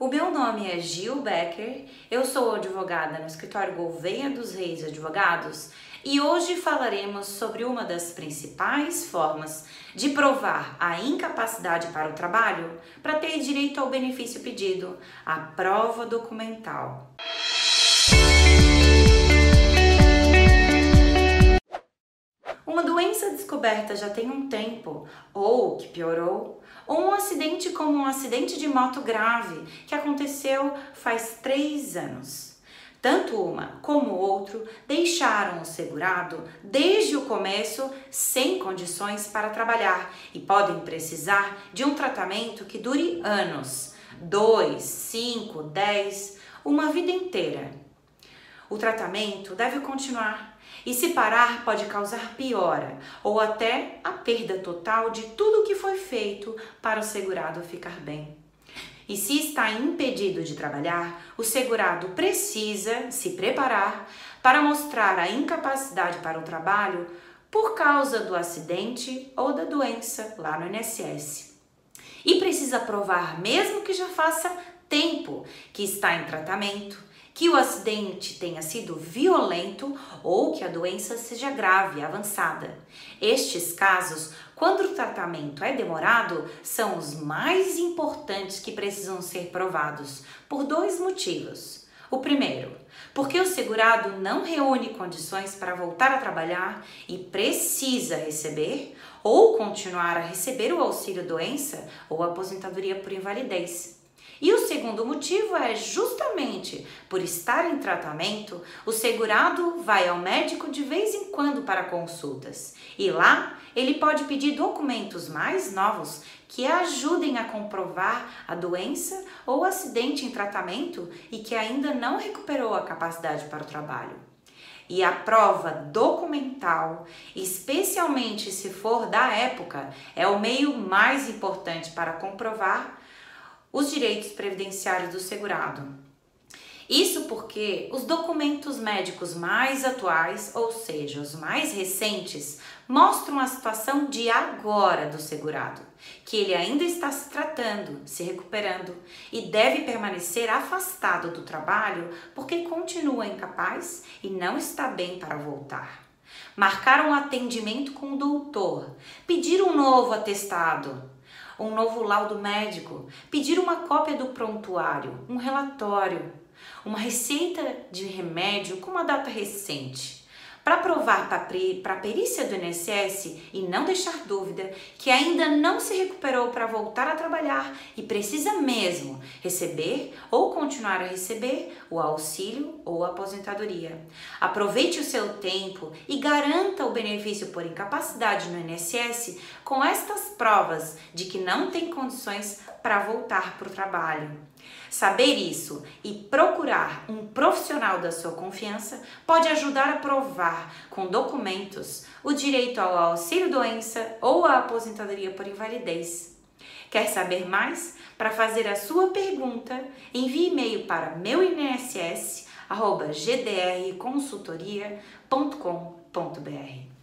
O meu nome é Gil Becker, eu sou advogada no escritório Gouveia dos Reis Advogados e hoje falaremos sobre uma das principais formas de provar a incapacidade para o trabalho para ter direito ao benefício pedido, a prova documental. Uma doença descoberta já tem um tempo, ou que piorou, ou um acidente como um acidente de moto grave que aconteceu faz três anos. Tanto uma como o outro deixaram o segurado desde o começo sem condições para trabalhar e podem precisar de um tratamento que dure anos dois, cinco, dez, uma vida inteira. O tratamento deve continuar e se parar pode causar piora ou até a perda total de tudo o que foi feito para o segurado ficar bem. E se está impedido de trabalhar, o segurado precisa se preparar para mostrar a incapacidade para o trabalho por causa do acidente ou da doença lá no INSS. E precisa provar, mesmo que já faça tempo que está em tratamento, que o acidente tenha sido violento ou que a doença seja grave, avançada. Estes casos, quando o tratamento é demorado, são os mais importantes que precisam ser provados, por dois motivos. O primeiro, porque o segurado não reúne condições para voltar a trabalhar e precisa receber ou continuar a receber o auxílio doença ou aposentadoria por invalidez. E o segundo motivo é justamente por estar em tratamento, o segurado vai ao médico de vez em quando para consultas. E lá ele pode pedir documentos mais novos que ajudem a comprovar a doença ou acidente em tratamento e que ainda não recuperou a capacidade para o trabalho. E a prova documental, especialmente se for da época, é o meio mais importante para comprovar os direitos previdenciários do segurado. Isso porque os documentos médicos mais atuais, ou seja, os mais recentes, mostram a situação de agora do segurado, que ele ainda está se tratando, se recuperando e deve permanecer afastado do trabalho porque continua incapaz e não está bem para voltar. Marcar um atendimento com o doutor, pedir um novo atestado, um novo laudo médico, pedir uma cópia do prontuário, um relatório, uma receita de remédio com uma data recente. Para provar para a perícia do INSS e não deixar dúvida que ainda não se recuperou para voltar a trabalhar e precisa mesmo receber ou continuar a receber o auxílio ou a aposentadoria. Aproveite o seu tempo e garanta o benefício por incapacidade no INSS com estas provas de que não tem condições para voltar para o trabalho. Saber isso e procurar um profissional da sua confiança pode ajudar a provar com documentos o direito ao auxílio doença ou à aposentadoria por invalidez. Quer saber mais? Para fazer a sua pergunta, envie e-mail para meuinss@gdrconsultoria.com.br.